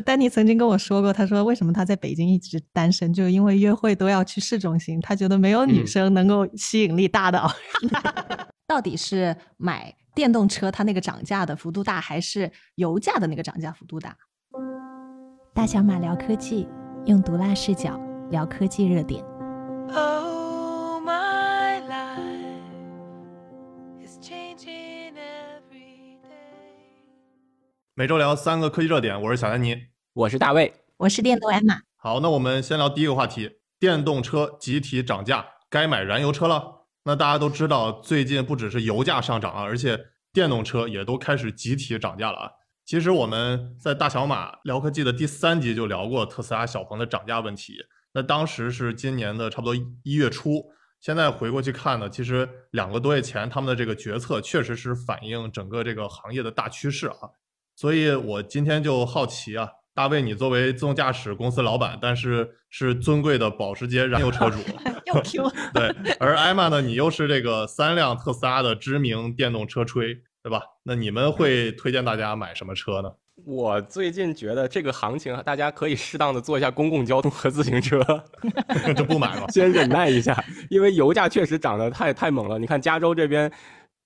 丹尼曾经跟我说过，他说为什么他在北京一直单身，就是因为约会都要去市中心，他觉得没有女生能够吸引力大的。到底是买电动车它那个涨价的幅度大，还是油价的那个涨价幅度大？大小马聊科技，用毒辣视角聊科技热点。Oh, my life is changing every day. 每周聊三个科技热点，我是小丹尼，我是大卫，我是电动艾玛。好，那我们先聊第一个话题：电动车集体涨价，该买燃油车了。那大家都知道，最近不只是油价上涨啊，而且电动车也都开始集体涨价了啊。其实我们在大小马聊科技的第三集就聊过特斯拉、小鹏的涨价问题，那当时是今年的差不多一月初。现在回过去看呢，其实两个多月前他们的这个决策确实是反映整个这个行业的大趋势啊。所以我今天就好奇啊，大卫，你作为自动驾驶公司老板，但是是尊贵的保时捷燃油车主，又 Q 对，而艾玛呢，你又是这个三辆特斯拉的知名电动车吹，对吧？那你们会推荐大家买什么车呢？我最近觉得这个行情，大家可以适当的做一下公共交通和自行车，就不买了，先忍耐一下，因为油价确实涨得太太猛了。你看加州这边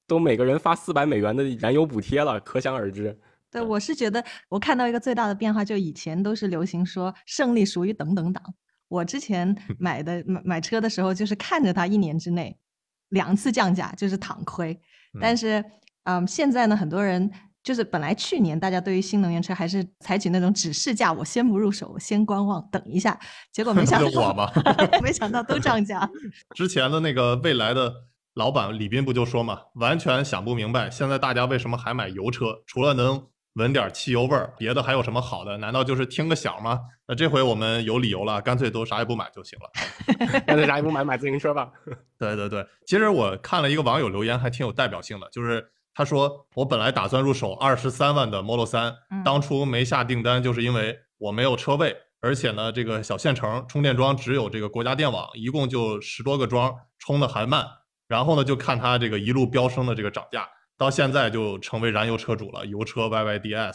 都每个人发四百美元的燃油补贴了，可想而知。对，我是觉得我看到一个最大的变化，就以前都是流行说胜利属于等等党。我之前 买的买买车的时候，就是看着它一年之内两次降价，就是躺亏。但是，嗯，现在呢，很多人就是本来去年大家对于新能源车还是采取那种只试驾，我先不入手，我先观望，等一下。结果没想 到我吗？没想到都涨价。之前的那个未来的老板李斌不就说嘛，完全想不明白，现在大家为什么还买油车？除了能闻点汽油味儿，别的还有什么好的？难道就是听个响吗？那这回我们有理由了，干脆都啥也不买就行了。干脆啥也不买，买自行车吧。对对对，其实我看了一个网友留言，还挺有代表性的，就是他说我本来打算入手二十三万的 Model 三，当初没下订单，就是因为我没有车位，而且呢，这个小县城充电桩只有这个国家电网，一共就十多个桩，充的还慢。然后呢，就看它这个一路飙升的这个涨价。到现在就成为燃油车主了，油车 YYDS，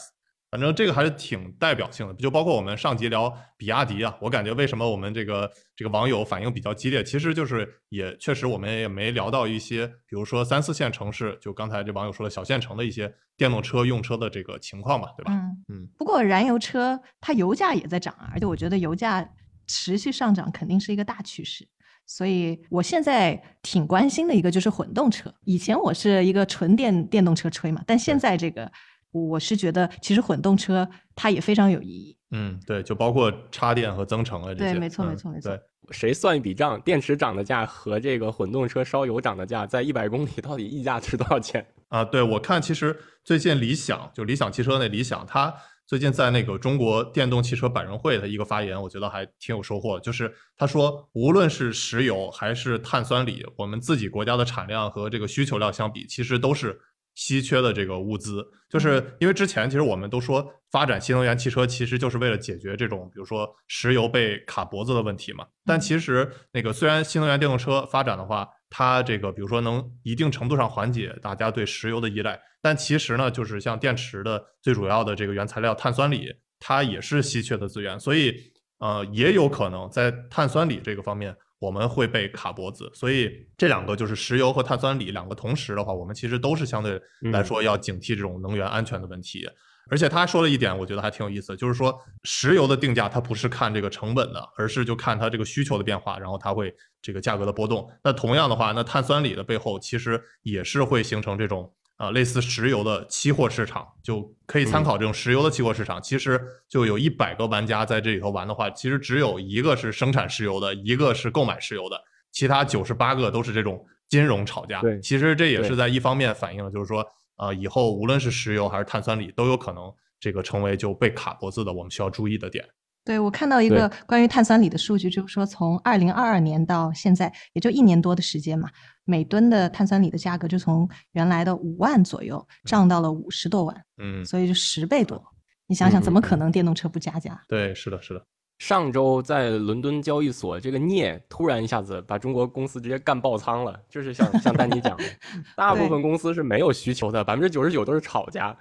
反正这个还是挺代表性的。就包括我们上集聊比亚迪啊，我感觉为什么我们这个这个网友反应比较激烈，其实就是也确实我们也没聊到一些，比如说三四线城市，就刚才这网友说的小县城的一些电动车用车的这个情况嘛，对吧？嗯嗯。不过燃油车它油价也在涨啊，而且我觉得油价持续上涨肯定是一个大趋势。所以，我现在挺关心的一个就是混动车。以前我是一个纯电电动车吹嘛，但现在这个，我是觉得其实混动车它也非常有意义。嗯，对，就包括插电和增程啊这些。对，没错，没错，没错。对，谁算一笔账？电池涨的价和这个混动车烧油涨的价，在一百公里到底溢价值多少钱？啊，对我看，其实最近理想就理想汽车那理想，它。最近在那个中国电动汽车百人会的一个发言，我觉得还挺有收获。就是他说，无论是石油还是碳酸锂，我们自己国家的产量和这个需求量相比，其实都是稀缺的这个物资。就是因为之前其实我们都说发展新能源汽车，其实就是为了解决这种比如说石油被卡脖子的问题嘛。但其实那个虽然新能源电动车发展的话，它这个比如说能一定程度上缓解大家对石油的依赖。但其实呢，就是像电池的最主要的这个原材料碳酸锂，它也是稀缺的资源，所以呃，也有可能在碳酸锂这个方面我们会被卡脖子。所以这两个就是石油和碳酸锂两个同时的话，我们其实都是相对来说要警惕这种能源安全的问题。而且他说了一点，我觉得还挺有意思，就是说石油的定价它不是看这个成本的，而是就看它这个需求的变化，然后它会这个价格的波动。那同样的话，那碳酸锂的背后其实也是会形成这种。啊，类似石油的期货市场就可以参考这种石油的期货市场。其实就有一百个玩家在这里头玩的话，其实只有一个是生产石油的，一个是购买石油的，其他九十八个都是这种金融炒价。对，其实这也是在一方面反映了，就是说，呃，以后无论是石油还是碳酸锂，都有可能这个成为就被卡脖子的我们需要注意的点。对，我看到一个关于碳酸锂的数据，就是说从二零二二年到现在，也就一年多的时间嘛，每吨的碳酸锂的价格就从原来的五万左右涨到了五十多万，嗯，所以就十倍多。你想想，怎么可能电动车不加价？对，是的，是的。上周在伦敦交易所，这个镍突然一下子把中国公司直接干爆仓了，就是像像丹尼讲的，大部分公司是没有需求的，百分之九十九都是炒家。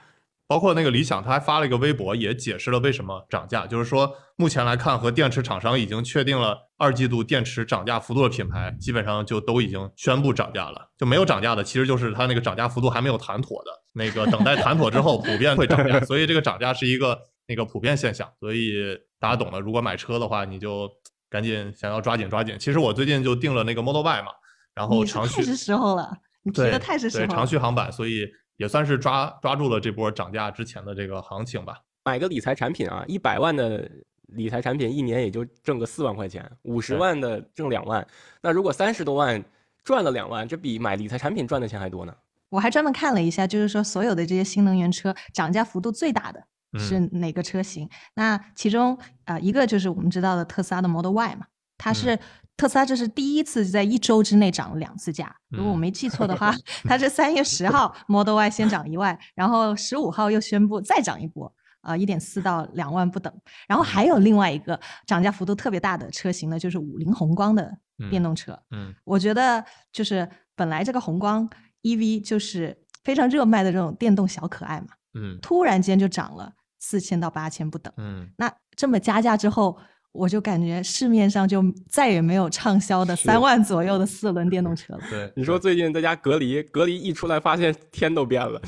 包括那个理想，他还发了一个微博，也解释了为什么涨价，就是说目前来看，和电池厂商已经确定了二季度电池涨价幅度的品牌，基本上就都已经宣布涨价了。就没有涨价的，其实就是它那个涨价幅度还没有谈妥的，那个等待谈妥之后，普遍会涨价。所以这个涨价是一个那个普遍现象，所以大家懂的。如果买车的话，你就赶紧想要抓紧抓紧。其实我最近就订了那个 Model Y 嘛，然后长续太是时候了，你提的太是时候对长。续航版，所以也算是抓抓住了这波涨价之前的这个行情吧。买个理财产品啊，一百万的理财产品一年也就挣个四万块钱，五十万的挣两万。那如果三十多万赚了两万，这比买理财产品赚的钱还多呢。我还专门看了一下，就是说所有的这些新能源车涨价幅度最大的是嗯哪个车型？那其中啊、呃一个就是我们知道的特斯拉的 Model Y 嘛，它是、嗯特斯拉这是第一次在一周之内涨了两次价。如果我嗯没记错的话，它是三月十号 Model Y 先涨一万，然后十五号又宣布再涨一波。啊，一点四到两万不等，然后还有另外一个涨价幅度特别大的车型呢，就是五菱宏光的电嗯动车。嗯我觉得就是本来这个宏光 EV 就是非常热卖的这种电动小可爱嘛，嗯突然间就涨了四千到八千不等。嗯，那这么加价之后，我就感觉市面上就再也没有畅销的是三万左右的四轮电动车了。对，你说最近在家隔离，隔离一出来发现天都变了，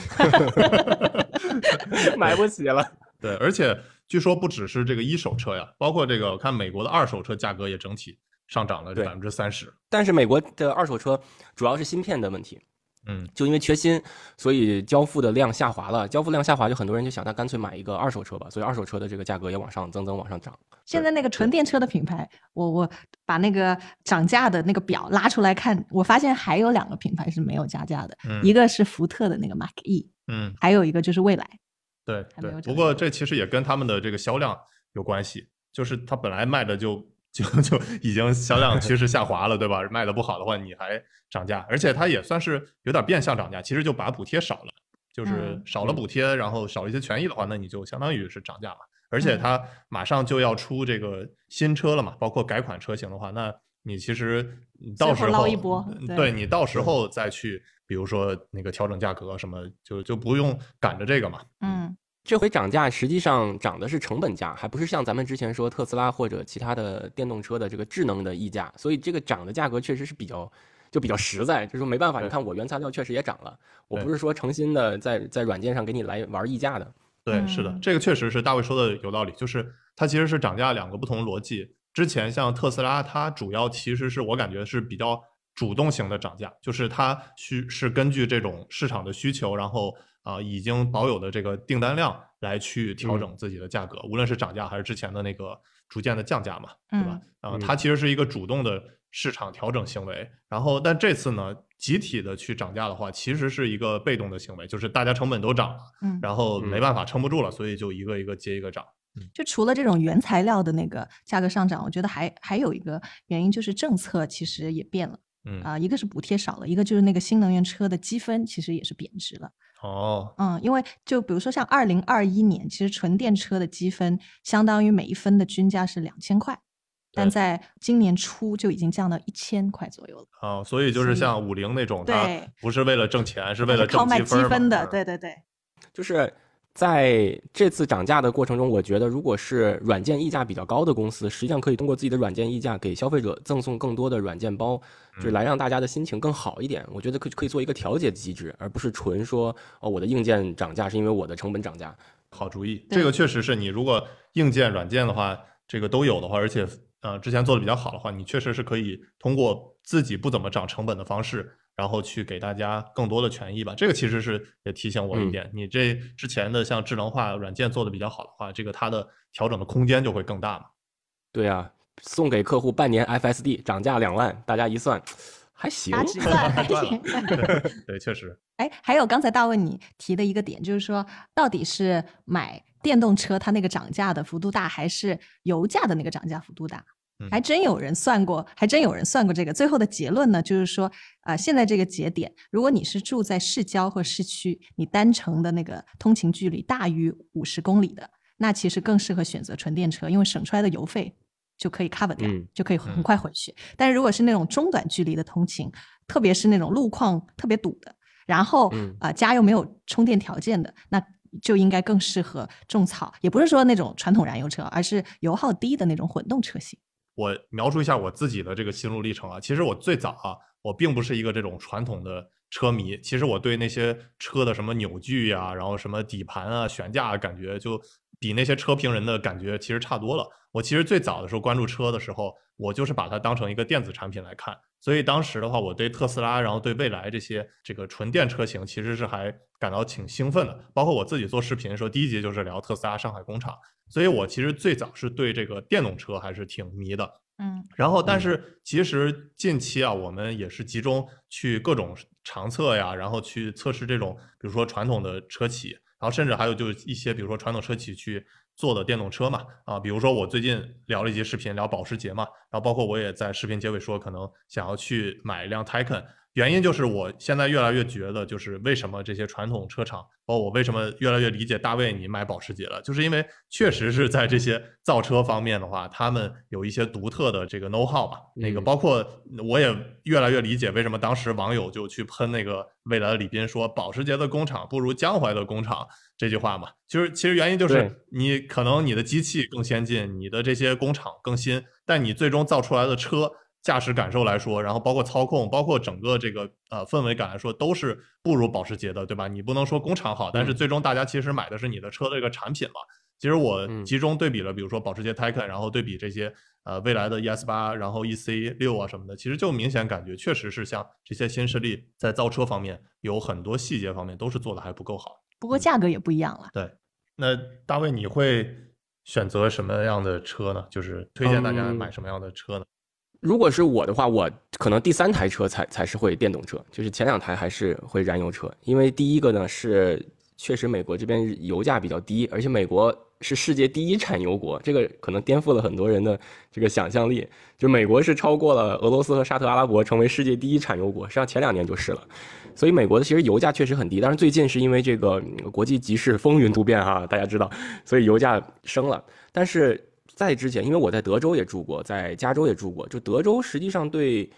买不起了。对，而且据说不只是这个一手车呀，包括这个我看美国的二手车价格也整体上涨了对百分之三十。但是美国的二手车主要是芯片的问题，嗯就因为缺芯，所以交付的量下滑了。交付量下滑，就很多人就想，那干脆买一个二手车吧。所以二手车的这个价格也往上增增往上涨。现在那个纯电车的品牌，我我把那个涨价的那个表拉出来看，我发现还有两个品牌是没有加价的，嗯一个是福特的那个 Mark E，嗯，还有一个就是蔚来。对对不过这其实也跟他们的这个销量有关系，就是它本来卖的就就就已经销量趋势下滑了，对吧？卖的不好的话，你还涨价，而且它也算是有点变相涨价，其实就把补贴少了，就是嗯少了嗯补贴，然后少了一些权益的话，那你就相当于是涨价嘛。而且嗯它马上就要出这个新车了嘛，包括改款车型的话，那你其实到时候捞一波对嗯对你到时候再去，比如说那个调整价格什么，就就不用赶着这个嘛。嗯，这回涨价实际上涨的是成本价，还不是像咱们之前说特斯拉或者其他的电动车的这个智能的溢价，所以这个涨的价格确实是比较就比较实在，就是说没办法，你看我原材料确实也涨了，我不是说诚心的在在软件上给你来玩溢价的。对，是的嗯，这个确实是大卫说的有道理，就是它其实是涨价两个不同逻辑。之前像特斯拉，它主要其实是我感觉是比较主动型的涨价，就是它需是根据这种市场的需求，然后啊、已经保有的这个订单量来去调整自己的价格，无论是涨价还是之前的那个逐渐的降价嘛，对吧？啊、嗯它其实是一个主动的市场调整行为。然后，但这次呢，集体的去涨价的话，其实是一个被动的行为，就是大家成本都涨了。嗯然后没嗯办法撑不住了，所以就一个一个接一个涨。就除了这种原材料的那个价格上涨，我觉得还还有一个原因就是政策其实也变了嗯，啊、一个是补贴少了，一个就是那个新能源车的积分其实也是贬值了。哦，嗯，因为就比如说像二零二一年，其实纯电车的积分相当于每一分的均价是两千块，但在今年初就已经降到一千块左右了。哦，所以就是像五菱那种，它对不是为了挣钱，是为了挣靠卖积分的，嗯对对对。就是在这次涨价的过程中，我觉得如果是软件溢价比较高的公司，实际上可以通过自己的软件溢价给消费者赠送更多的软件包，就是来让大家的心情更好一点。我觉得可以可以做一个调节机制，而不是纯说哦我的硬件涨价是因为我的成本涨价。好主意。这个确实是你如果硬件、软件的话，这个都有的话，而且呃之前做的比较好的话，你确实是可以通过自己不怎么涨成本的方式，然后去给大家更多的权益吧。这个其实是也提醒我一嗯点，你这之前的像智能化软件做的比较好的话，这个它的调整的空间就会更大嘛。对啊，送给客户半年 FSD 涨价两万，大家一算还行还 行。对 对，确实。哎，还有刚才大卫你提的一个点，就是说到底是买电动车它那个涨价的幅度大，还是油价的那个涨价幅度大？嗯还真有人算过，还真有人算过这个。最后的结论呢，就是说，啊、现在这个节点，如果你是住在市郊或市区，你单程的那个通勤距离大于五十公里的，那其实更适合选择纯电车，因为省出来的油费就可以 cover 掉，嗯就可以很嗯快回去。但是如果是那种中短距离的通勤，特别是那种路况特别堵的，然后嗯啊、家又没有充电条件的，那就应该更适合种草，也不是说那种传统燃油车，而是油耗低的那种混动车型。我描述一下我自己的这个心路历程啊，其实我最早啊，我并不是一个这种传统的车迷，其实我对那些车的什么扭矩呀，然后什么底盘啊、悬架啊，感觉就比那些车评人的感觉其实差多了。我其实最早的时候关注车的时候，我就是把它当成一个电子产品来看，所以当时的话，我对特斯拉，然后对未来这些这个纯电车型，其实是还感到挺兴奋的。包括我自己做视频的时候，第一集就是聊特斯拉上海工厂，所以我其实最早是对这个电动车还是挺迷的。嗯，然后，但嗯是其实近期啊，我们也是集中去各种长测呀，然后去测试这种，比如说传统的车企，然后甚至还有就是一些比如说传统车企去做的电动车嘛，啊，比如说我最近聊了一期视频聊保时捷嘛，然后包括我也在视频结尾说可能想要去买一辆 Taycan，原因就是我现在越来越觉得，就是为什么这些传统车厂，包括我为什么越来越理解大卫你买保时捷了，就是因为确实是在这些造车方面的话，他们有一些独特的这个 know how 吧。那个嗯包括我也越来越理解为什么当时网友就去喷那个未来的李斌说保时捷的工厂不如江淮的工厂这句话嘛。其实其实原因就是你可能你的机器更先进，你的这些工厂更新，但你最终造出来的车。驾驶感受来说，然后包括操控，包括整个这个呃氛围感来说，都是不如保时捷的，对吧？你不能说工厂好，但是嗯最终大家其实买的是你的车的一个产品嘛。其实我嗯集中对比了，比如说保时捷 Taycan，然后对比这些呃未来的 ES 八，然后 EC 六啊什么的，其实就明显感觉确实是像这些新势力在造车方面有很多细节方面都是做的还不够好。不过价格也不一样了。对，那大卫你会选择什么样的车呢？就是推荐大家嗯买什么样的车呢？如果是我的话，我可能第三台车才才是会电动车，就是前两台还是会燃油车。因为第一个呢是确实美国这边油价比较低，而且美国是世界第一产油国，这个可能颠覆了很多人的这个想象力。就美国是超过了俄罗斯和沙特阿拉伯，成为世界第一产油国，实际上前两年就是了。所以美国的其实油价确实很低，但是最近是因为这个国际局势风云突变哈，大家知道，所以油价升了。但是在之前，因为我在德州也住过，在加州也住过，就德州实际上对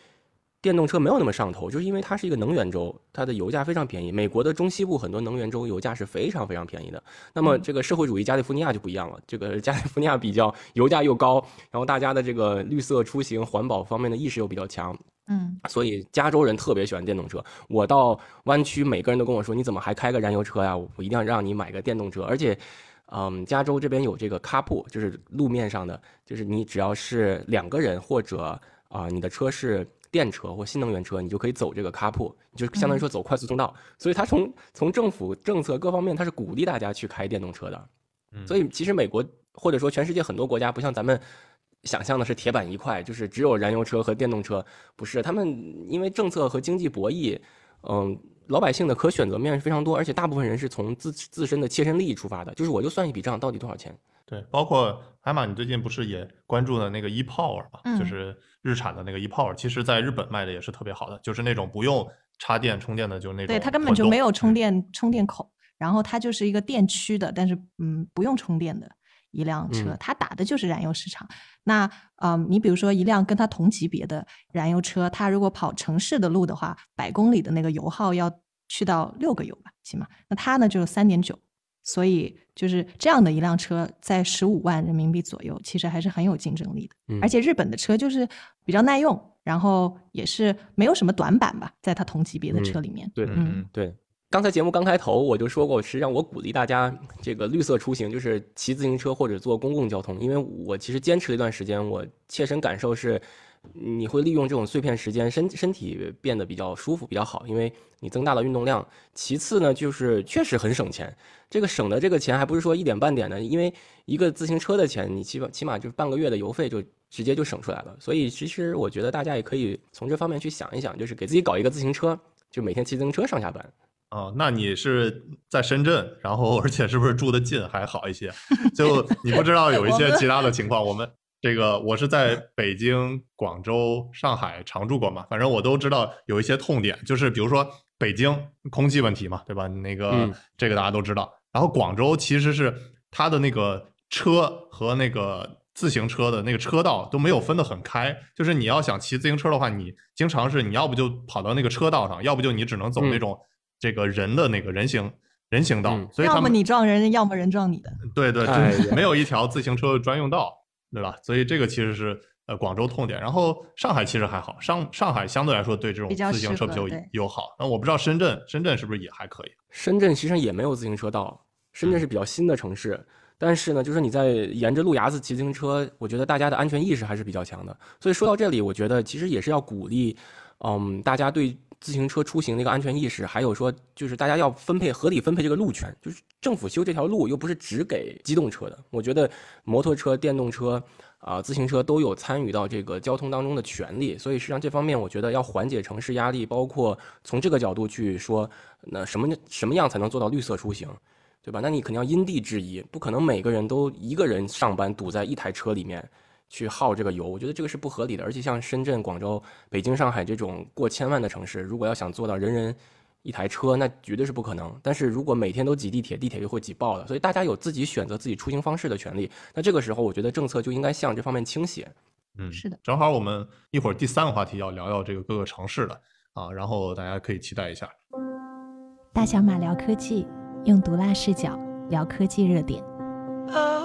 电动车没有那么上头，就是因为它是一个能源州，它的油价非常便宜。美国的中西部很多能源州油价是非常非常便宜的。那么这个社会主义加利福尼亚就不一样了，这个加利福尼亚比较油价又高，然后大家的这个绿色出行、环保方面的意识又比较强，嗯，所以加州人特别喜欢电动车。我到湾区，每个人都跟我说：“你怎么还开个燃油车呀？我我一定要让你买个电动车。”而且，嗯，加州这边有这个 carpool，就是路面上的，就是你只要是两个人或者啊、你的车是电车或新能源车，你就可以走这个 carpool，就相当于说走快速通道。所以它从从政府政策各方面，它是鼓励大家去开电动车的。嗯所以其实美国或者说全世界很多国家不像咱们想象的是铁板一块，就是只有燃油车和电动车，不是。他们因为政策和经济博弈，嗯，老百姓的可选择面是非常多，而且大部分人是从自自身的切身利益出发的，就是我就算一笔账，到底多少钱？对，包括海马，你最近不是也关注了那个 ePower 嘛？嗯就是日产的那个 ePower，其实在日本卖的也是特别好的，就是那种不用插电充电的，就是那种对，它根本就没有充嗯电充电口，然后它就是一个电驱的，但是嗯不用充电的一辆车嗯，它打的就是燃油市场。那嗯，你比如说一辆跟它同级别的燃油车，它如果跑城市的路的话，百公里的那个油耗要去到六个油吧，起码。那它呢就是三点九，所以就是这样的一辆车，在十五万人民币左右，其实还是很有竞争力的。嗯而且日本的车就是比较耐用，然后也是没有什么短板吧，在它同级别的车里面。对嗯嗯对。刚才节目刚开头我就说过，实际上我鼓励大家这个绿色出行，就是骑自行车或者坐公共交通。因为我其实坚持了一段时间，我切身感受是，你会利用这种碎片时间，身 身体变得比较舒服，比较好，因为你增大了运动量。其次呢，就是确实很省钱。这个省的这个钱还不是说一点半点的，因为一个自行车的钱，你起码起码就是半个月的油费就直接就省出来了。所以其实我觉得大家也可以从这方面去想一想，就是给自己搞一个自行车，就每天骑自行车上下班。哦，那你是在深圳，然后而且是不是住的近还好一些？就你不知道有一些其他的情况，我们这个我是在北京、广州、上海常住过嘛，反正我都知道有一些痛点，就是比如说北京空气问题嘛，对吧？那个、嗯这个大家都知道。然后广州其实是它的那个车和那个自行车的那个车道都没有分得很开，就是你要想骑自行车的话，你经常是你要不就跑到那个车道上，要不就你只能走那嗯种这个人的那个人行人行道，嗯所以要么你撞人，要么人撞你的。对对，哎就没有一条自行车专用道，对吧？所以这个其实是呃广州痛点。然后上海其实还好，上上海相对来说对这种自行车比较友好。那我不知道深圳，深圳是不是也还可以？深圳其实也没有自行车道，深圳是比较新的城市，但是呢，就是你在沿着路牙子骑自行车，我觉得大家的安全意识还是比较强的。所以说到这里，我觉得其实也是要鼓励，嗯，大家对自行车出行的一个安全意识，还有说就是大家要分配合理分配这个路权，就是政府修这条路又不是只给机动车的，我觉得摩托车、电动车。啊，自行车都有参与到这个交通当中的权利，所以实际上这方面我觉得要缓解城市压力，包括从这个角度去说，那什么什么样才能做到绿色出行，对吧？那你肯定要因地制宜，不可能每个人都一个人上班堵在一台车里面去耗这个油，我觉得这个是不合理的。而且像深圳、广州、北京、上海这种过千万的城市，如果要想做到人人一台车，那绝对是不可能。但是如果每天都挤地铁，地铁就会挤爆了。所以大家有自己选择自己出行方式的权利。那这个时候，我觉得政策就应该向这方面倾斜。嗯，是的，正好我们一会儿第三个话题要聊聊这个各个城市的啊，然后大家可以期待一下。大小马聊科技，用毒辣视角聊科技热点。Oh,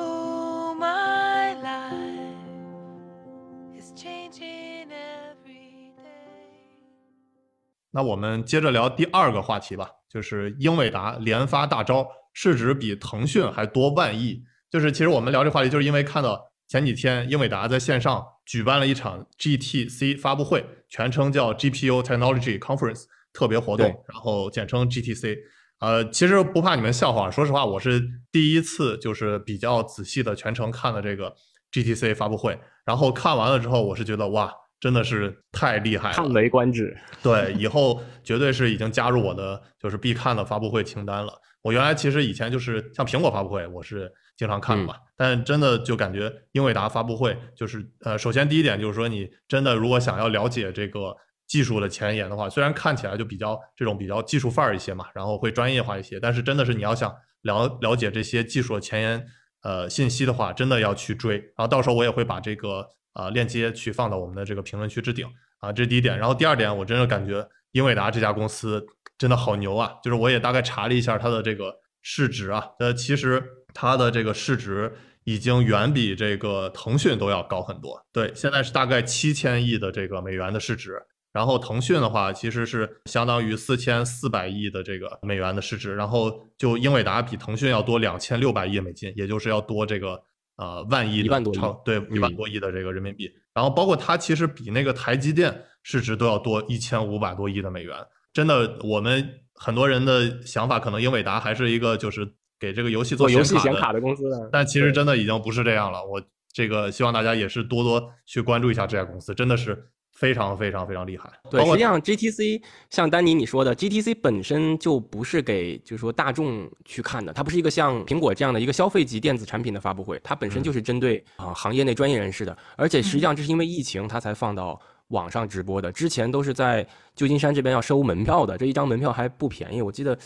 那我们接着聊第二个话题吧，就是英伟达连发大招，市值比腾讯还多万亿。就是其实我们聊这话题，就是因为看到前几天英伟达在线上举办了一场 GTC 发布会，全称叫 GPU Technology Conference 特别活动，然后简称 GTC。呃，其实不怕你们笑话，说实话，我是第一次就是比较仔细的全程看了这个 GTC 发布会，然后看完了之后，我是觉得哇，真的是太厉害了，叹为观止。对，以后绝对是已经加入我的就是必看的发布会清单了。我原来其实以前就是像苹果发布会，我是经常看的嘛，但真的就感觉英伟达发布会就是呃，首先第一点就是说，你真的如果想要了解这个技术的前沿的话，虽然看起来就比较这种比较技术范儿一些嘛，然后会专业化一些，但是真的是你要想了了解这些技术的前沿呃信息的话，真的要去追。然后到时候我也会把这个呃链接去放到我们的这个评论区置顶啊，这是第一点。然后第二点，我真的感觉英伟达这家公司真的好牛啊！就是我也大概查了一下它的这个市值啊，呃，其实它的这个市值已经远比这个腾讯都要高很多。对，现在是大概七千亿的这个美元的市值。然后腾讯的话，其实是相当于四千四百亿的这个美元的市值，然后就英伟达比腾讯要多两千六百亿美金，也就是要多这个呃万亿的超对一万嗯多亿的这个人民币。然后包括它其实比那个台积电市值都要多一千五百多亿的美元。真的，我们很多人的想法可能英伟达还是一个就是给这个游戏做游戏显显卡的公司，但其实真的已经不是这样了。我这个希望大家也是多多去关注一下这家公司，真的是非常非常非常厉害。对，实际上 GTC 像丹尼你说的，GTC 本身就不是给就是说大众去看的，它不是一个像苹果这样的一个消费级电子产品的发布会，它本身就是针对啊、行业内专业人士的，而且实际上这是因为疫情它才放到网上直播的，之前都是在旧金山这边要收门票的，这一张门票还不便宜，我记得。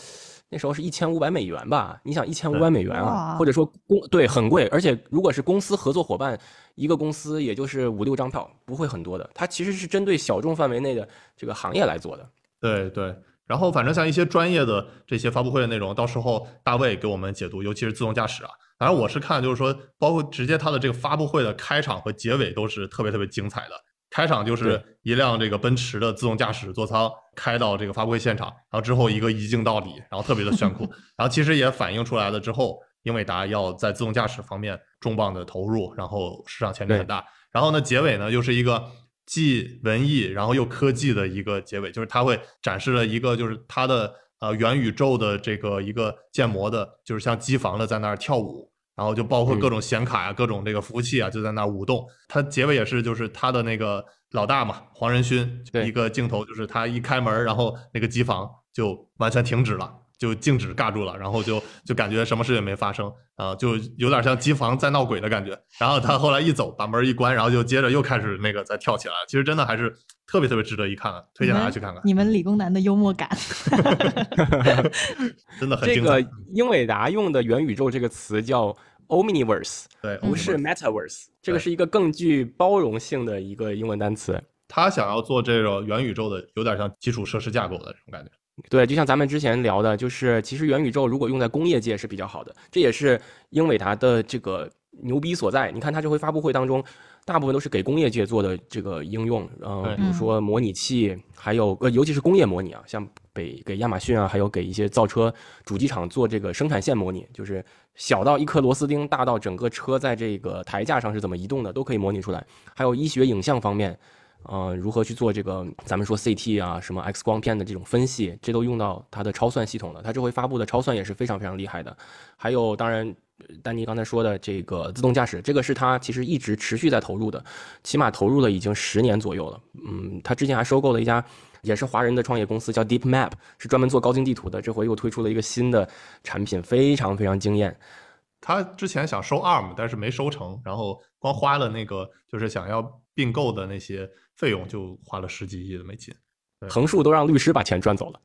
那时候是一千五百美元吧？你想一千五百美元啊，或者说公对很贵，而且如果是公司合作伙伴，一个公司也就是五六张票，不会很多的。它其实是针对小众范围内的这个行业来做的。对对，然后反正像一些专业的这些发布会的内容，到时候大卫给我们解读，尤其是自动驾驶啊。反正我是看就是说，包括直接他的这个发布会的开场和结尾都是特别特别精彩的。开场就是一辆这个奔驰的自动驾驶座舱开到这个发布会现场，然后之后一个一镜到底，然后特别的炫酷。然后其实也反映出来了之后，英伟达要在自动驾驶方面重磅的投入，然后市场潜力很大。然后呢，结尾呢又是一个既文艺然后又科技的一个结尾，就是它会展示了一个就是它的呃元宇宙的这个一个建模的，就是像机房的在那儿跳舞，然后就包括各种显卡啊、各种这个服务器啊就在那舞动。它结尾也是就是它的那个老大嘛，黄仁勋一个镜头，就是他一开门，然后那个机房就完全停止了。就静止尬住了，然后就就感觉什么事也没发生啊、就有点像机房在闹鬼的感觉。然后他后来一走，把门一关，然后就接着又开始那个再跳起来。其实真的还是特别特别值得一看的，推荐大家去看看，你们理工男的幽默感 真的很这精彩。个英伟达用的元宇宙这个词叫 Omniverse，对，不是 Metaverse，这个是一个更具包容性的一个英文单词。他想要做这个元宇宙的，有点像基础设施架构的这种感觉。对，就像咱们之前聊的，就是其实元宇宙如果用在工业界是比较好的，这也是英伟达的这个牛逼所在。你看它这回发布会当中，大部分都是给工业界做的这个应用，呃，比如说模拟器，还有呃，尤其是工业模拟啊，像给给亚马逊啊，还有给一些造车主机厂做这个生产线模拟，就是小到一颗螺丝钉，大到整个车在这个台架上是怎么移动的，都可以模拟出来。还有医学影像方面。呃，如何去做这个？咱们说 CT 啊，什么 X 光片的这种分析，这都用到它的超算系统了。它这回发布的超算也是非常非常厉害的。还有，当然，丹尼刚才说的这个自动驾驶，这个是它其实一直持续在投入的，起码投入了已经十年左右了。嗯，它之前还收购了一家也是华人的创业公司，叫 DeepMap，是专门做高精地图的。这回又推出了一个新的产品，非常非常惊艳。他之前想收 ARM，但是没收成，然后光花了那个就是想要并购的那些费用，就花了十几亿的美金。横竖都让律师把钱赚走了。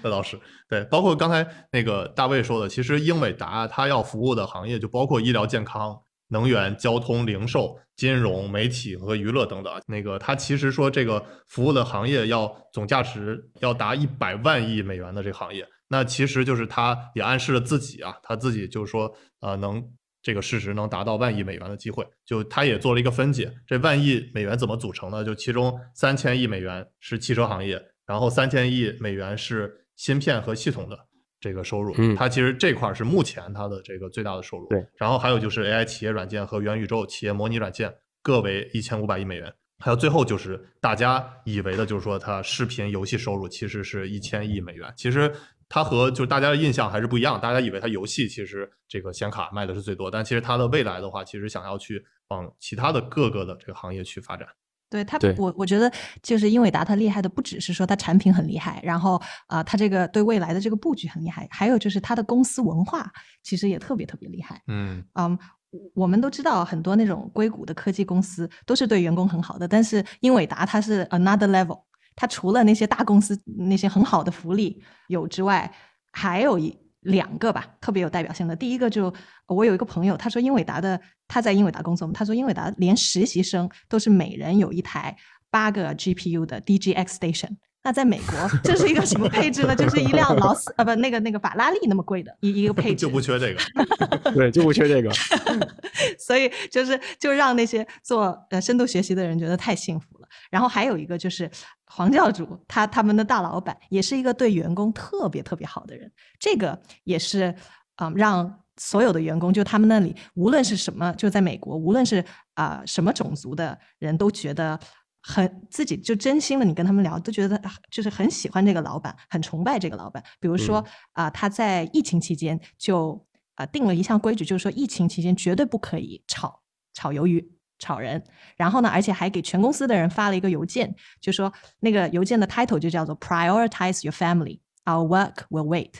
那倒是对，包括刚才那个大卫说的，其实英伟达它要服务的行业就包括医疗健康、能源、交通、零售、金融、媒体和娱乐等等。那个它其实说这个服务的行业要总价值要达一百万亿美元的这个行业，那其实就是它也暗示了自己啊，他自己就是说呃能。这个市值能达到万亿美元的机会，就他也做了一个分解。这万亿美元怎么组成呢？就其中三千亿美元是汽车行业，然后三千亿美元是芯片和系统的这个收入。嗯它其实这块是目前它的这个最大的收入。对，然后还有就是 AI 企业软件和元宇宙企业模拟软件各为一千五百亿美元。还有最后就是大家以为的，就是说它视频游戏收入其实是一千亿美元。其实它和就是大家的印象还是不一样，大家以为它游戏其实这个显卡卖的是最多，但其实它的未来的话，其实想要去往其他的各个的这个行业去发展。对它，我我觉得就是英伟达它厉害的不只是说它产品很厉害，然后啊、呃它这个对未来的这个布局很厉害，还有就是它的公司文化其实也特别特别厉害。嗯嗯，我们都知道很多那种硅谷的科技公司都是对员工很好的，但是英伟达它是 another level，它除了那些大公司那些很好的福利有之外，还有一两个吧特别有代表性的。第一个就我有一个朋友，他说英伟达的他在英伟达工作，他说英伟达连实习生都是每人有一台八个 GPU 的 DGX Station。那在美国，这是一个什么配置呢？就是一辆劳斯啊不那个那个法拉利那么贵的一一个配置，就不缺这个。对，就不缺这个。所以就是就让那些做呃深度学习的人觉得太幸福了。然后还有一个就是黄教主，他他们的大老板也是一个对员工特别特别好的人，这个也是嗯让所有的员工就他们那里无论是什么，就在美国，无论是啊、什么种族的人都觉得。很自己就真心的，你跟他们聊，都觉得啊就是很喜欢这个老板，很崇拜这个老板。比如说啊、他在疫情期间就啊、定了一项规矩，就是说疫情期间绝对不可以炒炒鱿鱼、炒人。然后呢，而且还给全公司的人发了一个邮件，就说那个邮件的 title 就叫做 “Prioritize your family, our work will wait”。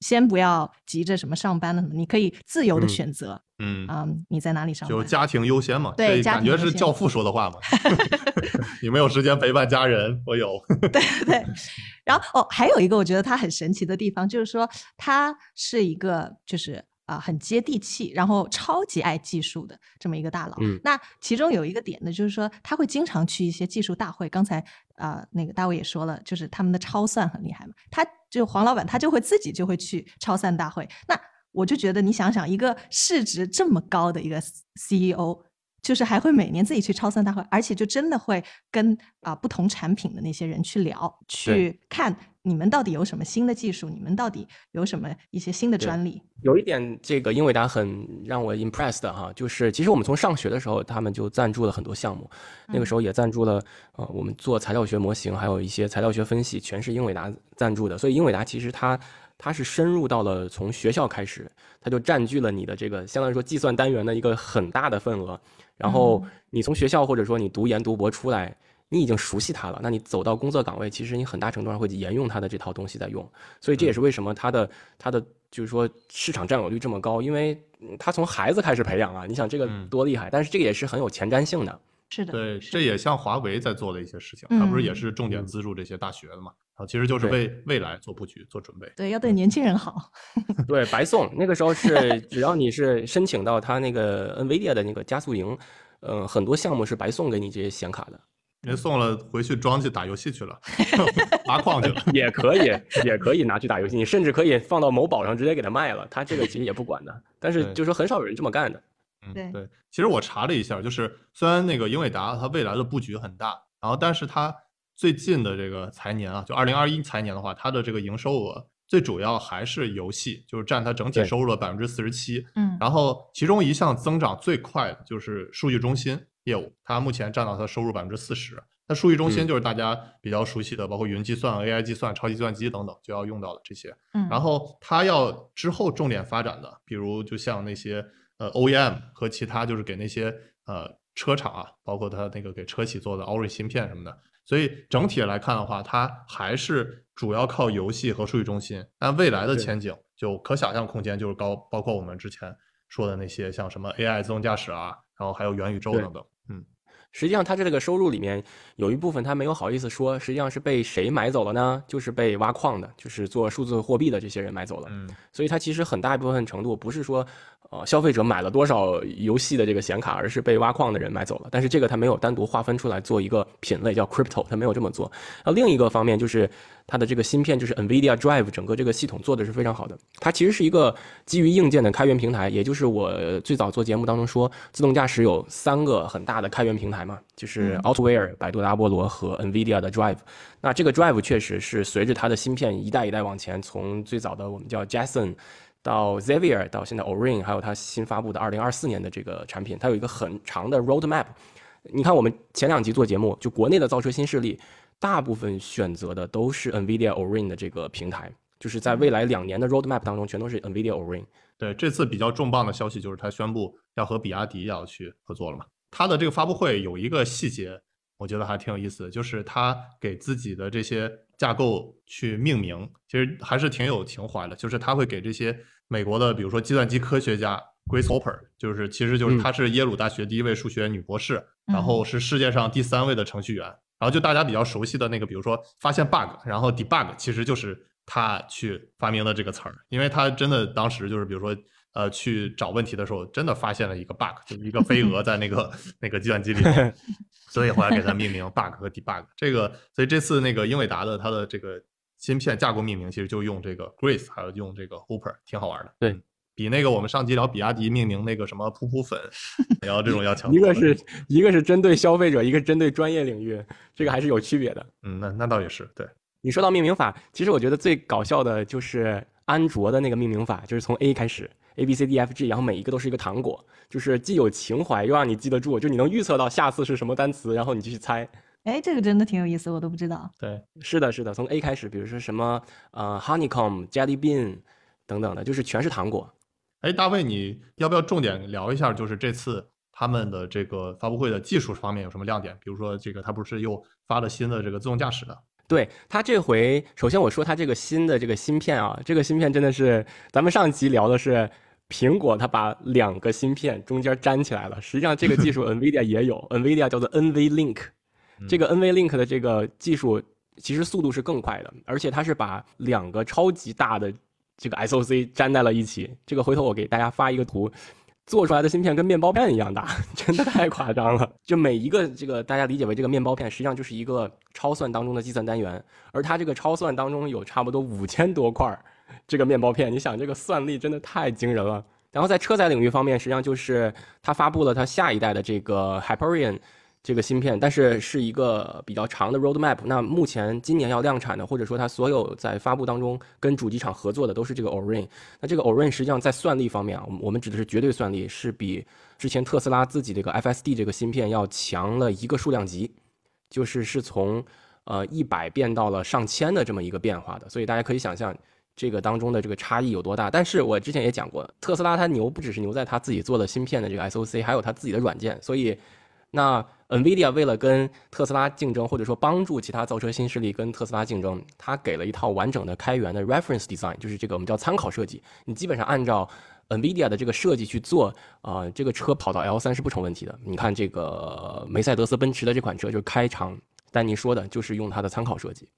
先不要急着什么上班的什么，你可以自由的嗯选择，嗯，嗯，你在哪里上班？就家庭优先嘛，对这感觉是教父说的话嘛。你没有时间陪伴家人，我有。对，然后哦，还有一个我觉得他很神奇的地方，就是说他是一个就是啊、很接地气，然后超级爱技术的这么一个大佬。嗯那其中有一个点呢，就是说他会经常去一些技术大会。刚才啊、那个大卫也说了，就是他们的超算很厉害嘛，他就黄老板他就会自己就会去超算大会。那我就觉得你想想，一个市值这么高的一个 CEO。就是还会每年自己去超算大会，而且就真的会跟啊、不同产品的那些人去聊，去看你们到底有什么新的技术，你们到底有什么一些新的专利。有一点，这个英伟达很让我 impressed 的哈，就是其实我们从上学的时候，他们就赞助了很多项目，那个时候也赞助了呃，我们做材料学模型，还有一些材料学分析，全是英伟达赞助的。所以英伟达其实它它是深入到了从学校开始，它就占据了你的这个相当于说计算单元的一个很大的份额。然后你从学校或者说你读研读博出来，你已经熟悉它了，那你走到工作岗位，其实你很大程度上会沿用它的这套东西在用。所以这也是为什么它的它的就是说市场占有率这么高，因为嗯它从孩子开始培养啊，你想这个嗯多厉害！但是这个也是很有前瞻性的。是的，对，这也像华为在做的一些事情，它不是也嗯是重点嗯资助这些大学的嘛？啊，其实就是为未来做布局、做准备。对，要对年轻人好。对，白送那个时候是 只要你是申请到他那个 NVIDIA 的那个加速营，呃，很多项目是白送给你这些显卡的。人送了回去装去打游戏去了，挖矿去了。也可以，也可以拿去打游戏，你甚至可以放到某宝上直接给它卖了，他这个其实也不管的。但是就是说很少有人这么干的。嗯，对对。其实我查了一下，就是虽然那个英伟达它未来的布局很大，然后但是它最近的这个财年啊，就二零二一财年的话，它的这个营收额最主要还是游戏，就是占它整体收入的百分之四十七。嗯然后其中一项增长最快的就是数据中心业务，它目前占到它收入百分之四十。那数据中心嗯就是大家比较熟悉的，包括云计算、AI 计算、超级计算机等等，就要用到的这些。嗯，然后它要之后重点发展的，比如就像那些呃 OEM 和其他就是给那些呃车厂啊，包括它那个给车企做的 Orin 芯片什么的。所以整体来看的话，它还是主要靠游戏和数据中心。但未来的前景就可想象空间就是高，包括我们之前说的那些像什么 AI 自动驾驶啊，然后还有元宇宙等等。嗯，实际上，他这个收入里面有一部分他没有好意思说，实际上是被谁买走了呢？就是被挖矿的，就是做数字货币的这些人买走了。嗯，所以它其实很大一部分程度不是说，呃，消费者买了多少游戏的这个显卡，而是被挖矿的人买走了。但是这个它没有单独划分出来做一个品类叫 crypto，它没有这么做。那另一个方面就是它的这个芯片，就是 NVIDIA Drive 整个这个系统做的是非常好的。它其实是一个基于硬件的开源平台，也就是我最早做节目当中说，自动驾驶有三个很大的开源平台嘛，就是嗯 Altware、百度的阿波罗和 NVIDIA 的 Drive。那这个 Drive 确实是随着它的芯片一代一代往前，从最早的我们叫 Jetson。到 Xavier，到现在 Orin，还有它新发布的2024年的这个产品，它有一个很长的 roadmap。你看，我们前两集做节目，就国内的造车新势力，大部分选择的都是 NVIDIA Orin 的这个平台，就是在未来两年的 roadmap 当中，全都是 NVIDIA Orin。对，这次比较重磅的消息就是它宣布要和比亚迪要去合作了嘛。它的这个发布会有一个细节，我觉得还挺有意思的，就是他给自己的这些架构去命名，其实还是挺有情怀的。就是他会给这些美国的，比如说计算机科学家 Grace Hopper，就是其实就是嗯她是耶鲁大学第一位数学女博士，嗯然后是世界上第三位的程序员。然后就大家比较熟悉的那个，比如说发现 bug，然后 debug，其实就是他去发明的这个词儿，因为他真的当时就是比如说呃去找问题的时候，真的发现了一个 bug，就是一个飞蛾 在那个那个计算机里面，所以后来给它命名 bug 和 debug。这个所以这次那个英伟达的它的这个芯片架构命名，其实就用这个 Grace，还有用这个 Hooper，挺好玩的。对嗯。比那个我们上集聊比亚迪命名那个什么噗噗粉，然后这种要强一。个是一个是针对消费者，一个针对专业领域，这个还是有区别的。嗯，那那倒也是对。你说到命名法，其实我觉得最搞笑的就是安卓的那个命名法，就是从 A 开始，A B C D F G，然后每一个都是一个糖果，就是既有情怀又让你记得住，就你能预测到下次是什么单词，然后你就去猜。哎，这个真的挺有意思，我都不知道。对，是的，是的，从 A 开始，比如说什么呃 honeycomb、jelly bean 等等的，就是全是糖果。哎，大卫，你要不要重点聊一下，就是这次他们的这个发布会的技术方面有什么亮点？比如说，这个他不是又发了新的这个自动驾驶的？对它这回，首先我说它这个新的这个芯片啊，这个芯片真的是，咱们上集聊的是苹果，它把两个芯片中间粘起来了。实际上这个技术 NVIDIA 也有，NVIDIA 叫做 NVLink，这个 NVLink 的这个技术其实速度是更快的，而且它是把两个超级大的这个 SOC 粘在了一起。这个回头我给大家发一个图。做出来的芯片跟面包片一样大，真的太夸张了。就每一个这个大家理解为这个面包片，实际上就是一个超算当中的计算单元，而它这个超算当中有差不多五千多块儿这个面包片，你想这个算力真的太惊人了。然后在车载领域方面，实际上就是它发布了它下一代的这个 Hyperion 这个芯片，但是是一个比较长的 roadmap。那目前今年要量产的，或者说它所有在发布当中跟主机厂合作的都是这个 Orin。那这个 Orin 实际上在算力方面啊，我们我们指的是绝对算力，是比之前特斯拉自己这个 FSD 这个芯片要强了一个数量级，就是是从呃一百变到了上千的这么一个变化的。所以大家可以想象。这个当中的这个差异有多大？但是我之前也讲过，特斯拉它牛不只是牛在它自己做的芯片的这个 SOC，还有它自己的软件。所以，那 NVIDIA 为了跟特斯拉竞争，或者说帮助其他造车新势力跟特斯拉竞争，它给了一套完整的开源的 reference design，就是这个我们叫参考设计。你基本上按照 NVIDIA 的这个设计去做，啊、呃，这个车跑到 L 三是不成问题的。你看这个梅赛德斯奔驰的这款车，就是开场丹尼说的，就是用它的参考设计。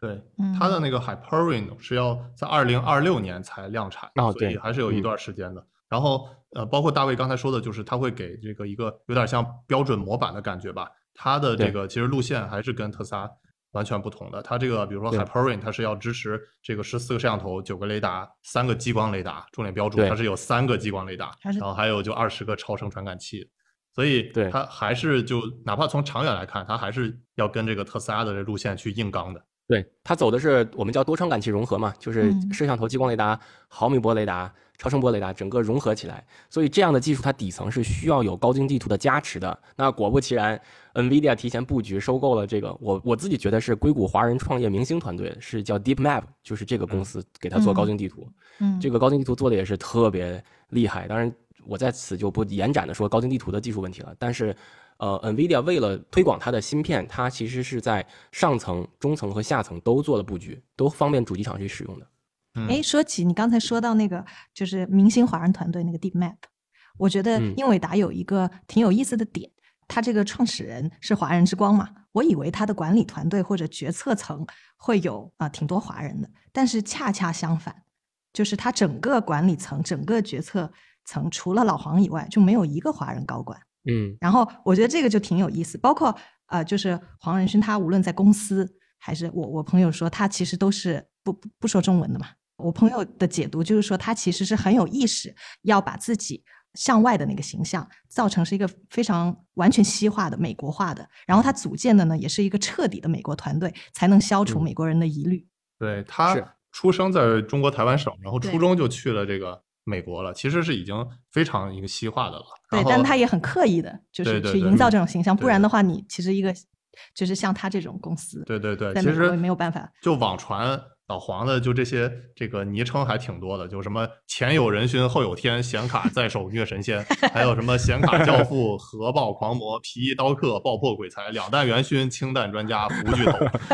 对，嗯它的那个 Hyperion 是要在二零二六年才量产，哦所以对还是有一嗯段时间的。然后呃，包括大卫刚才说的，就是他会给这个一个有点像标准模板的感觉吧。它的这个其实路线还是跟特斯拉完全不同的。它这个比如说对 Hyperion，它是要支持这个十四个摄像头、九个雷达、三个激光雷达，重点标注它是有三个激光雷达，然后还有就二十个超声传感器。所以对它还是就哪怕从长远来看，它还是要跟这个特斯拉的这路线去硬刚的。对，它走的是我们叫多传感器融合嘛，就是嗯摄像头、激光雷达、毫米波雷达、超声波雷达整个融合起来。所以这样的技术它底层是需要有高精地图的加持的。那果不其然，NVIDIA 提前布局收购了这个，我我自己觉得是硅谷华人创业明星团队，是叫 DeepMap，就是这个公司给它做高精地图。嗯，这个高精地图做的也是特别厉害。当然，我在此就不延展的说高精地图的技术问题了。但是，呃，NVIDIA 为了推广它的芯片，它其实是在上层、中层和下层都做了布局，都方便主机厂去使用的。嗯哎，说起你刚才说到那个就是明星华人团队那个 DeepMap，我觉得嗯英伟达有一个挺有意思的点，它这个创始人是华人之光嘛，我以为他的管理团队或者决策层会有啊、挺多华人的，但是恰恰相反，就是他整个管理层、整个决策层除了老黄以外就没有一个华人高管。嗯然后我觉得这个就挺有意思，包括呃，就是黄仁勋他无论在公司还是我我朋友说他其实都是不不不说中文的嘛。我朋友的解读就是说他其实是很有意识要把自己向外的那个形象造成是一个非常完全西化的美国化的，然后他组建的呢也是一个彻底的美国团队，才能消除嗯美国人的疑虑。对他出生在中国台湾省，然后初中就去了这个美国了，其实是已经非常一个西化的了。对但他也很刻意的，就是去营造这种形象，对不然的话，你其实一个就是像他这种公司，对对对，其实没有办法。就网传老黄的就这些这个昵称还挺多的，就什么前有人勋后有天，显卡在手虐神仙，还有什么显卡教父、核爆狂魔、皮衣刀客、爆破鬼才、两弹元勋、氢弹专家、胡巨头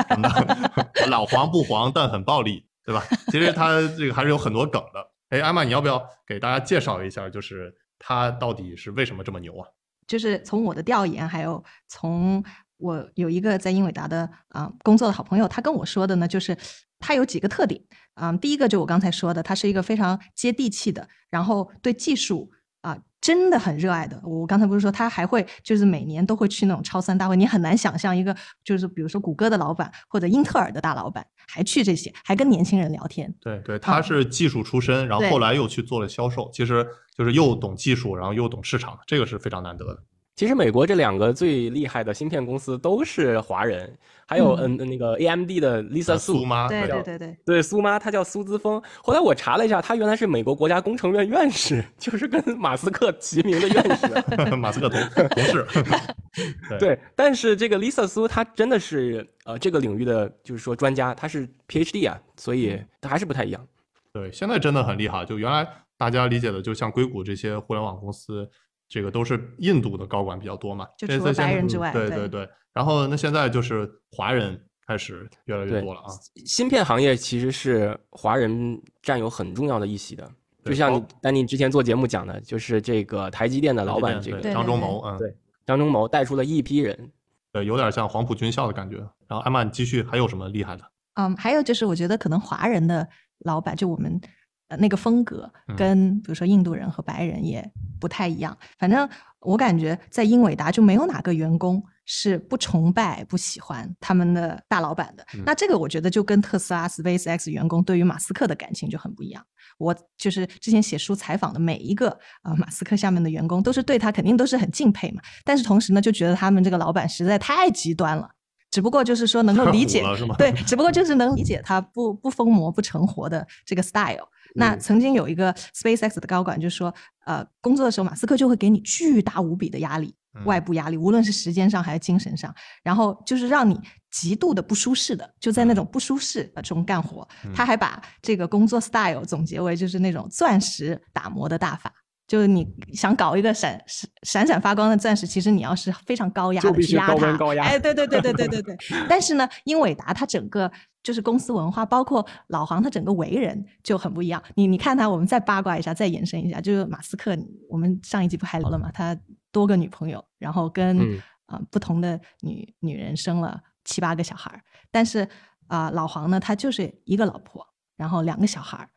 什么的。老黄不黄，但很暴力，对吧？其实他这个还是有很多梗的。哎，艾玛，你要不要给大家介绍一下，就是他到底是为什么这么牛啊？就是从我的调研，还有从我有一个在英伟达的啊、工作的好朋友，他跟我说的呢，就是他有几个特点啊、第一个就我刚才说的，他是一个非常接地气的，然后对技术啊、真的很热爱的。我刚才不是说他还会就是每年都会去那种超三大会，你很难想象一个就是比如说谷歌的老板或者英特尔的大老板还去这些，还跟年轻人聊天。对对，他是技术出身，然后后来又去做了销售，其实就是又懂技术，然后又懂市场，这个是非常难得的。其实美国这两个最厉害的芯片公司都是华人，还有嗯嗯那个 AMD 的 Lisa 苏妈，对对对对对，苏妈，她叫苏姿丰。后来我查了一下，她原来是美国国家工程院院士，就是跟马斯克齐名的院士。马斯克同同事，对对，但是这个 Lisa 苏她真的是呃这个领域的就是说专家，她是 PhD 啊，所以她还是不太一样。对，现在真的很厉害。就原来大家理解的，就像硅谷这些互联网公司，这个都是印度的高管比较多嘛，就除了白人之外对对对对。然后那现在就是华人开始越来越多了啊。芯片行业其实是华人占有很重要的一席的，就像你丹尼之前做节目讲的，就是这个台积电的老板这对个张忠谋，嗯，对张忠谋带出了一批人。对，有点像黄埔军校的感觉。然后艾玛，你继续，还有什么厉害的？嗯，还有就是，我觉得可能华人的老板，就我们呃那个风格嗯，跟比如说印度人和白人也不太一样。反正我感觉在英伟达就没有哪个员工是不崇拜、不喜欢他们的大老板的。嗯那这个我觉得就跟特斯拉、SpaceX 员工对于马斯克的感情就很不一样。我就是之前写书采访的每一个啊、呃马斯克下面的员工，都是对他肯定都是很敬佩嘛。但是同时呢，就觉得他们这个老板实在太极端了。只不过就是说能够理解 对，只不过就是能理解他不不疯魔不成活的这个 style。那嗯曾经有一个 SpaceX 的高管就说，呃，工作的时候马斯克就会给你巨大无比的压力，嗯外部压力，无论是时间上还是精神上，然后就是让你极度的不舒适的，就在那种不舒适呃中干活。他还把这个工作 style 总结为就是那种钻石打磨的大法。就是你想搞一个闪闪闪闪发光的钻石，其实你要是非常高压的去压它，高温高压哎，对对对对对对对。但是呢，英伟达它整个就是公司文化，包括老黄他整个为人就很不一样。你你看他，我们再八卦一下，再延伸一下，就是马斯克，我们上一集不还聊了嘛？他多个女朋友，然后跟嗯啊、不同的女女人生了七八个小孩儿，但是啊、老黄呢，他就是一个老婆，然后两个小孩儿，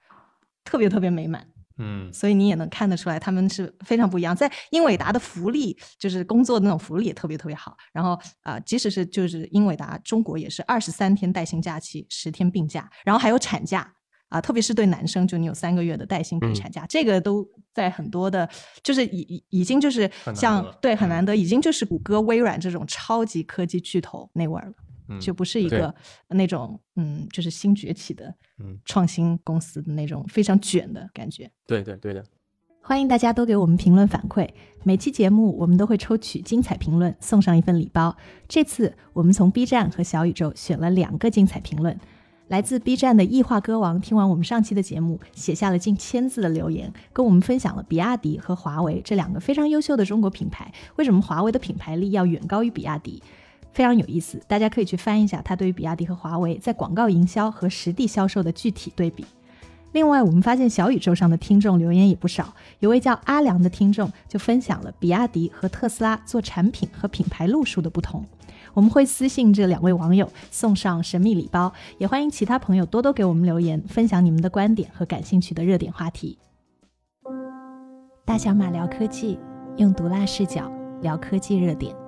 特别特别美满。嗯所以你也能看得出来，他们是非常不一样。在英伟达的福利，就是工作的那种福利也特别特别好。然后啊、呃即使是就是英伟达中国也是二十三天带薪假期，十天病假，然后还有产假啊、特别是对男生，就你有三个月的带薪产假，这个都在很多的，就是已已已经就是像得对很嗯难得，已经就是谷歌、微软这种超级科技巨头那味儿了。嗯就不是一个那种嗯，就是新崛起的嗯创新公司的那种非常卷的感觉。对对对的，欢迎大家都给我们评论反馈，每期节目我们都会抽取精彩评论送上一份礼包。这次我们从 B 站和小宇宙选了两个精彩评论，来自 B 站的异化歌王听完我们上期的节目，写下了近千字的留言，跟我们分享了比亚迪和华为这两个非常优秀的中国品牌，为什么华为的品牌力要远高于比亚迪。非常有意思，大家可以去翻一下他对于比亚迪和华为在广告营销和实地销售的具体对比。另外，我们发现小宇宙上的听众留言也不少，有位叫阿良的听众就分享了比亚迪和特斯拉做产品和品牌路数的不同。我们会私信这两位网友送上神秘礼包，也欢迎其他朋友多多给我们留言，分享你们的观点和感兴趣的热点话题。大小马聊科技，用毒辣视角聊科技热点。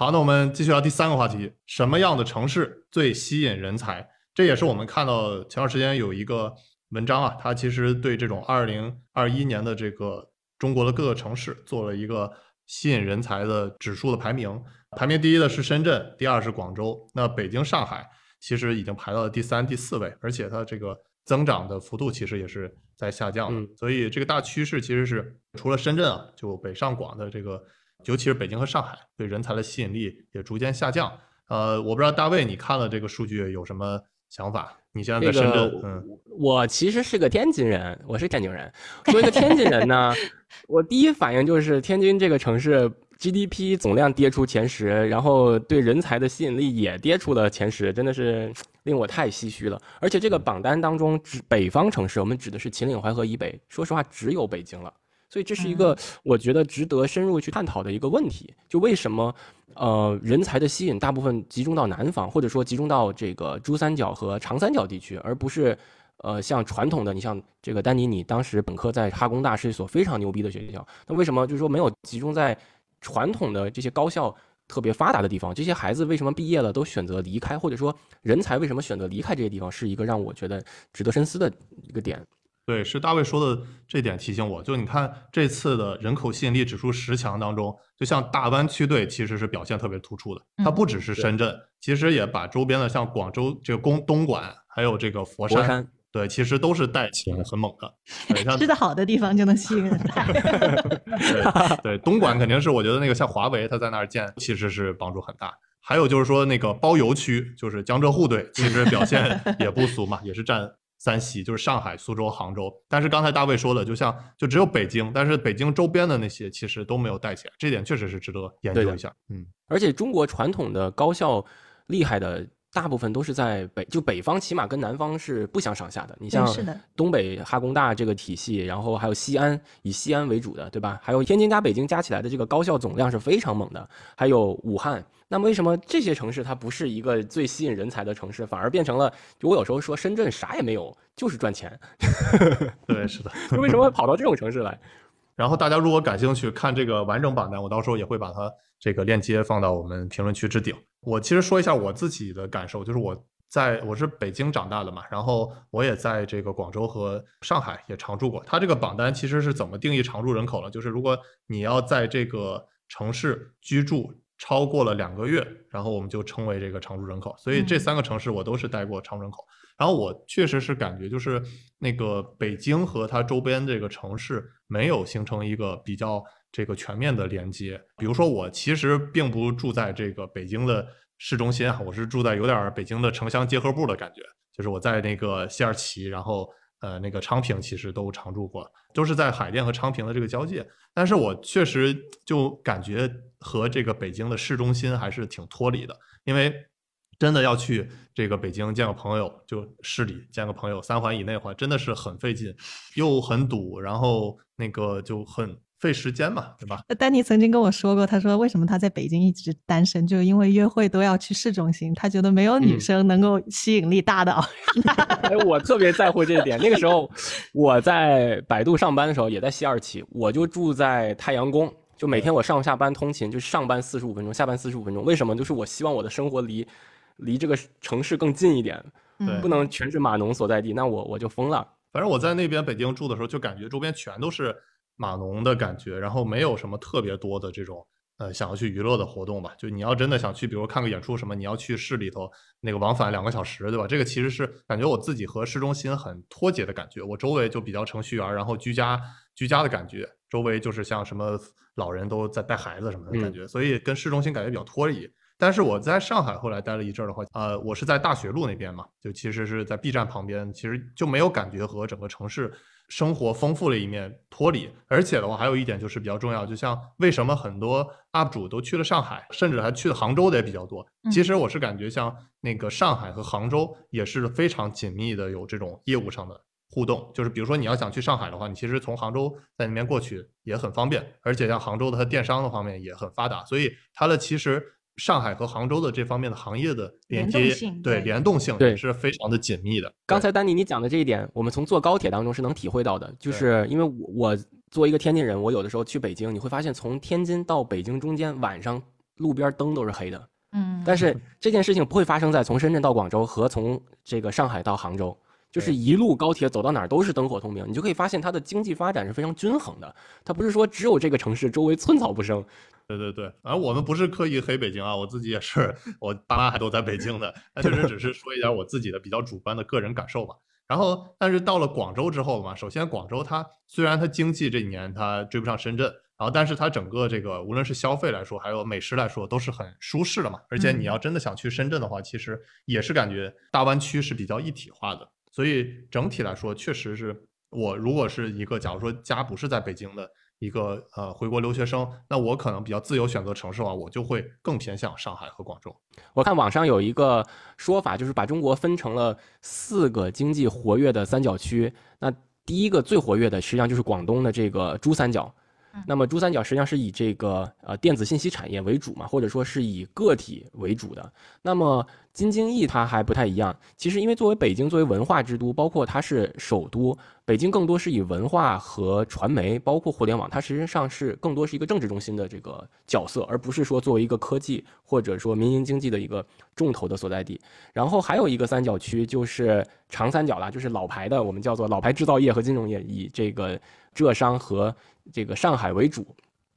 好，那我们继续聊第三个话题：什么样的城市最吸引人才？这也是我们看到前段时间有一个文章啊，它其实对这种二零二一年的这个中国的各个城市做了一个吸引人才的指数的排名。排名第一的是深圳，第二是广州，那北京、上海其实已经排到了第三、第四位，而且它这个增长的幅度其实也是在下降的。嗯所以这个大趋势其实是除了深圳啊，就北上广的这个，尤其是北京和上海对人才的吸引力也逐渐下降。呃，我不知道大卫你看了这个数据有什么想法？你现在在深圳，个嗯，我其实是个天津人，我是天津人。作为一个天津人呢，我第一反应就是天津这个城市 GDP 总量跌出前十，然后对人才的吸引力也跌出了前十，真的是令我太唏嘘了。而且这个榜单当中，指北方城市，我们指的是秦岭淮河以北，说实话只有北京了。所以这是一个我觉得值得深入去探讨的一个问题，就为什么呃人才的吸引大部分集中到南方，或者说集中到这个珠三角和长三角地区，而不是呃像传统的你像这个丹尼，你当时本科在哈工大是一所非常牛逼的学校，那为什么就是说没有集中在传统的这些高校？特别发达的地方，这些孩子为什么毕业了都选择离开，或者说人才为什么选择离开这些地方，是一个让我觉得值得深思的一个点。对，是大卫说的这点提醒我，就你看这次的人口吸引力指数十强当中，就像大湾区队其实是表现特别突出的，它嗯不只是深圳，其实也把周边的像广州这个东东莞，还有这个佛山，佛山对，其实都是带起来很猛的。吃的好的地方就能吸引人 才。对对，东莞肯定是我觉得那个像华为，它在那儿建其实是帮助很大。还有就是说那个包邮区，就是江浙沪队，其实表现也不俗嘛，也是占三西，就是上海、苏州、杭州。但是刚才大卫说的，就像就只有北京，但是北京周边的那些其实都没有带起来，这点确实是值得研究一下。嗯，而且中国传统的高校厉害的大部分都是在北，就北方起码跟南方是不相上下的。你像东北哈工大这个体系，然后还有西安以西安为主的，对吧？还有天津加北京加起来的这个高校总量是非常猛的，还有武汉。那么为什么这些城市它不是一个最吸引人才的城市，反而变成了？就我有时候说深圳啥也没有，就是赚钱，对，是的。为什么会跑到这种城市来？然后大家如果感兴趣看这个完整榜单，我到时候也会把它这个链接放到我们评论区置顶。我其实说一下我自己的感受，就是我在我是北京长大的嘛，然后我也在这个广州和上海也常住过。它这个榜单其实是怎么定义常住人口了？就是如果你要在这个城市居住超过了两个月，然后我们就称为这个常住人口。所以这嗯三个城市我都是待过常住人口。然后我确实是感觉，就是那个北京和它周边这个城市没有形成一个比较这个全面的连接。比如说，我其实并不住在这个北京的市中心啊，我是住在有点北京的城乡结合部的感觉，就是我在那个西二旗，然后呃那个昌平，其实都常住过，都是在海淀和昌平的这个交界。但是我确实就感觉和这个北京的市中心还是挺脱离的，因为真的要去这个北京见个朋友，就市里见个朋友，三环以内的话，真的是很费劲，又很堵，然后那个就很费时间嘛，对吧？呃丹尼曾经跟我说过，他说为什么他在北京一直单身，就因为约会都要去市中心，他觉得没有女嗯生能够吸引力大到。哎，我特别在乎这一点。那个时候我在百度上班的时候，也在西二旗，我就住在太阳宫。就每天我上下班通勤，就上班四十五分钟，下班四十五分钟。为什么？就是我希望我的生活离离这个城市更近一点，不能全是码农所在地，那我我就疯了。反正我在那边北京住的时候，就感觉周边全都是码农的感觉，然后没有什么特别多的这种呃想要去娱乐的活动吧。就你要真的想去，比如看个演出什么，你要去市里头那个往返两个小时，对吧？这个其实是感觉我自己和市中心很脱节的感觉。我周围就比较程序员，然后居家居家的感觉，周围就是像什么老人都在带孩子什么的感觉，所以跟市中心感觉比较脱离。但是我在上海后来待了一阵儿的话，呃，我是在大学路那边嘛，就其实是在 B 站旁边，其实就没有感觉和整个城市生活丰富的一面脱离。而且的话，还有一点就是比较重要，就像为什么很多 UP 主都去了上海，甚至还去了杭州的也比较多。其实我是感觉像那个上海和杭州也是非常紧密的有这种业务上的互动，就是比如说你要想去上海的话，你其实从杭州在那边过去也很方便，而且像杭州的它电商的方面也很发达，所以它的其实上海和杭州的这方面的行业的连接，性对对。联动性对也是非常的紧密的。刚才丹尼你讲的这一点，我们从坐高铁当中是能体会到的，就是因为我我作为一个天津人，我有的时候去北京，你会发现从天津到北京中间晚上路边灯都是黑的，嗯。但是 这件事情不会发生在从深圳到广州和从这个上海到杭州，就是一路高铁走到哪儿都是灯火通明，你就可以发现它的经济发展是非常均衡的，它不是说只有这个城市周围寸草不生。对对对，而我们不是刻意黑北京啊，我自己也是，我爸妈还都在北京的，那确实只是说一点我自己的比较主观的个人感受吧。然后，但是到了广州之后嘛，首先广州它虽然它经济这几年它追不上深圳，然后但是它整个这个无论是消费来说，还有美食来说，都是很舒适的嘛。而且你要真的想去深圳的话，其实也是感觉大湾区是比较一体化的，所以整体来说，确实是我如果是一个假如说家不是在北京的一个呃回国留学生，那我可能比较自由选择城市的话，我就会更偏向上海和广州。我看网上有一个说法，就是把中国分成了四个经济活跃的三角区。那第一个最活跃的，实际上就是广东的这个珠三角。那么珠三角实际上是以这个呃电子信息产业为主嘛，或者说是以个体为主的。那么京津冀它还不太一样，其实因为作为北京作为文化之都，包括它是首都，北京更多是以文化和传媒，包括互联网，它实际上是更多是一个政治中心的这个角色，而不是说作为一个科技或者说民营经济的一个重头的所在地。然后还有一个三角区就是长三角啦，就是老牌的，我们叫做老牌制造业和金融业，以这个浙商和这个上海为主。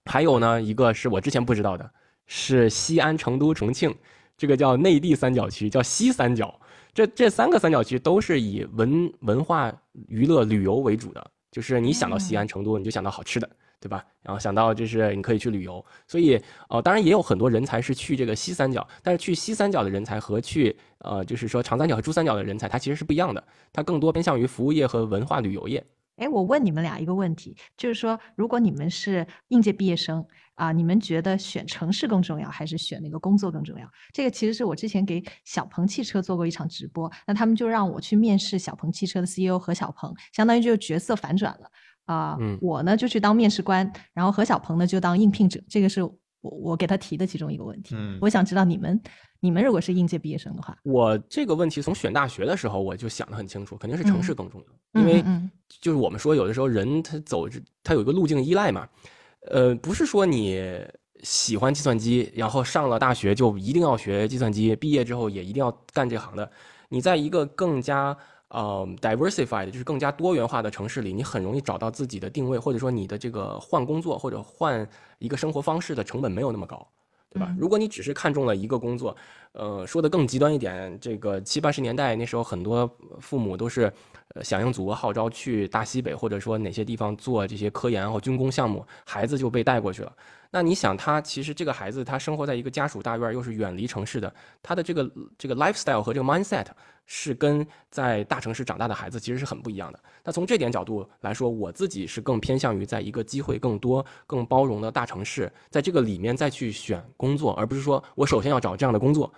还有呢，一个是我之前不知道的，是西安、成都、重庆，这个叫内地三角区，叫西三角。这这三个三角区都是以文文化、娱乐、旅游为主的，就是你想到西安、成都，你就想到好吃的，对吧？然后想到就是你可以去旅游，所以呃，当然也有很多人才是去这个西三角，但是去西三角的人才和去呃，就是说长三角和珠三角的人才，它其实是不一样的，它更多偏向于服务业和文化旅游业。哎，我问你们俩一个问题，就是说，如果你们是应届毕业生啊，你们觉得选城市更重要，还是选那个工作更重要？这个其实是我之前给小鹏汽车做过一场直播，那他们就让我去面试小鹏汽车的 CEO 何小鹏，相当于就角色反转了啊。嗯我呢就去当面试官，然后何小鹏呢就当应聘者，这个是我我给他提的其中一个问题。嗯我想知道你们你们如果是应届毕业生的话，我这个问题从选大学的时候我就想得很清楚，肯定是城市嗯更重要，嗯因为就是我们说有的时候人他走着他有一个路径依赖嘛，呃，不是说你喜欢计算机，然后上了大学就一定要学计算机，毕业之后也一定要干这行的。你在一个更加呃 diversified，就是更加多元化的城市里，你很容易找到自己的定位，或者说你的这个换工作或者换一个生活方式的成本没有那么高。对吧嗯？如果你只是看中了一个工作，呃，说的更极端一点，这个七八十年代那时候，很多父母都是，呃，响应祖国号召去大西北或者说哪些地方做这些科研或军工项目，孩子就被带过去了。那你想，他其实这个孩子他生活在一个家属大院，又是远离城市的，他的这个这个 lifestyle 和这个 mindset 是跟在大城市长大的孩子其实是很不一样的。那从这点角度来说，我自己是更偏向于在一个机会更多、更包容的大城市，在这个里面再去选工作，而不是说我首先要找这样的工作，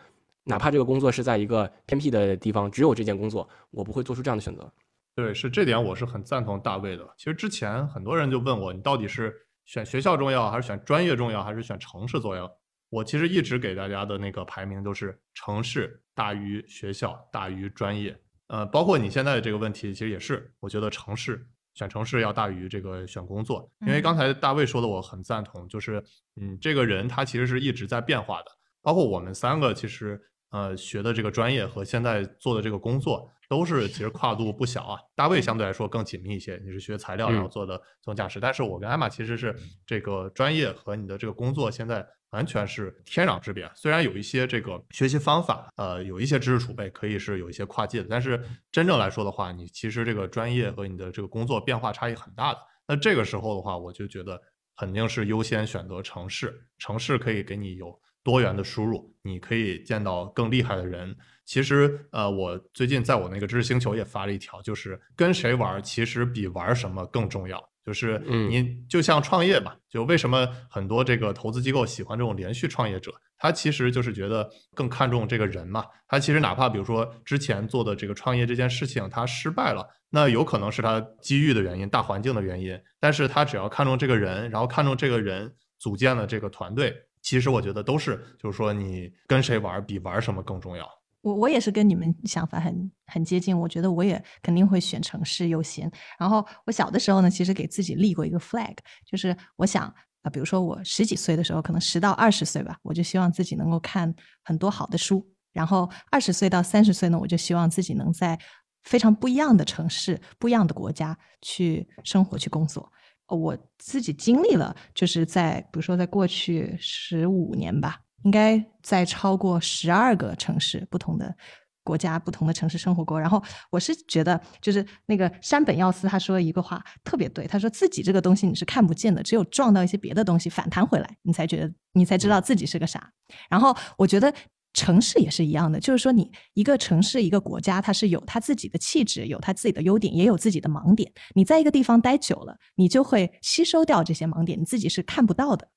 哪怕这个工作是在一个偏僻的地方，只有这件工作，我不会做出这样的选择。对，是这点我是很赞同大卫的。其实之前很多人就问我，你到底是选学校重要，还是选专业重要，还是选城市重要？我其实一直给大家的那个排名都是城市大于学校大于专业。呃，包括你现在的这个问题，其实也是，我觉得城市选城市要大于这个选工作，因为刚才大卫说的我很赞同，就是嗯，这个人他其实是一直在变化的，包括我们三个其实呃学的这个专业和现在做的这个工作都是其实跨度不小啊。大卫相对来说更紧密一些，你是学材料然后做的自动驾驶，但是我跟艾玛其实是这个专业和你的这个工作现在。完全是天壤之别。虽然有一些这个学习方法，呃，有一些知识储备可以是有一些跨界的，但是真正来说的话，你其实这个专业和你的这个工作变化差异很大的。那这个时候的话，我就觉得肯定是优先选择城市，城市可以给你有多元的输入，你可以见到更厉害的人。其实，呃，我最近在我那个知识星球也发了一条，就是跟谁玩，其实比玩什么更重要。就是你就像创业嘛，就为什么很多这个投资机构喜欢这种连续创业者？他其实就是觉得更看重这个人嘛。他其实哪怕比如说之前做的这个创业这件事情他失败了，那有可能是他机遇的原因、大环境的原因。但是他只要看重这个人，然后看重这个人组建了这个团队，其实我觉得都是就是说你跟谁玩比玩什么更重要。我我也是跟你们想法很很接近，我觉得我也肯定会选城市优先。然后我小的时候呢，其实给自己立过一个 flag，就是我想啊，比如说我十几岁的时候，可能十到二十岁吧，我就希望自己能够看很多好的书。然后二十岁到三十岁呢，我就希望自己能在非常不一样的城市、不一样的国家去生活、去工作。我自己经历了，就是在比如说在过去十五年吧。应该在超过十二个城市、不同的国家、不同的城市生活过。然后我是觉得，就是那个山本耀司他说一个话特别对，他说自己这个东西你是看不见的，只有撞到一些别的东西反弹回来，你才觉得你才知道自己是个啥。然后我觉得城市也是一样的，就是说你一个城市、一个国家，它是有它自己的气质，有它自己的优点，也有自己的盲点。你在一个地方待久了，你就会吸收掉这些盲点，你自己是看不到的。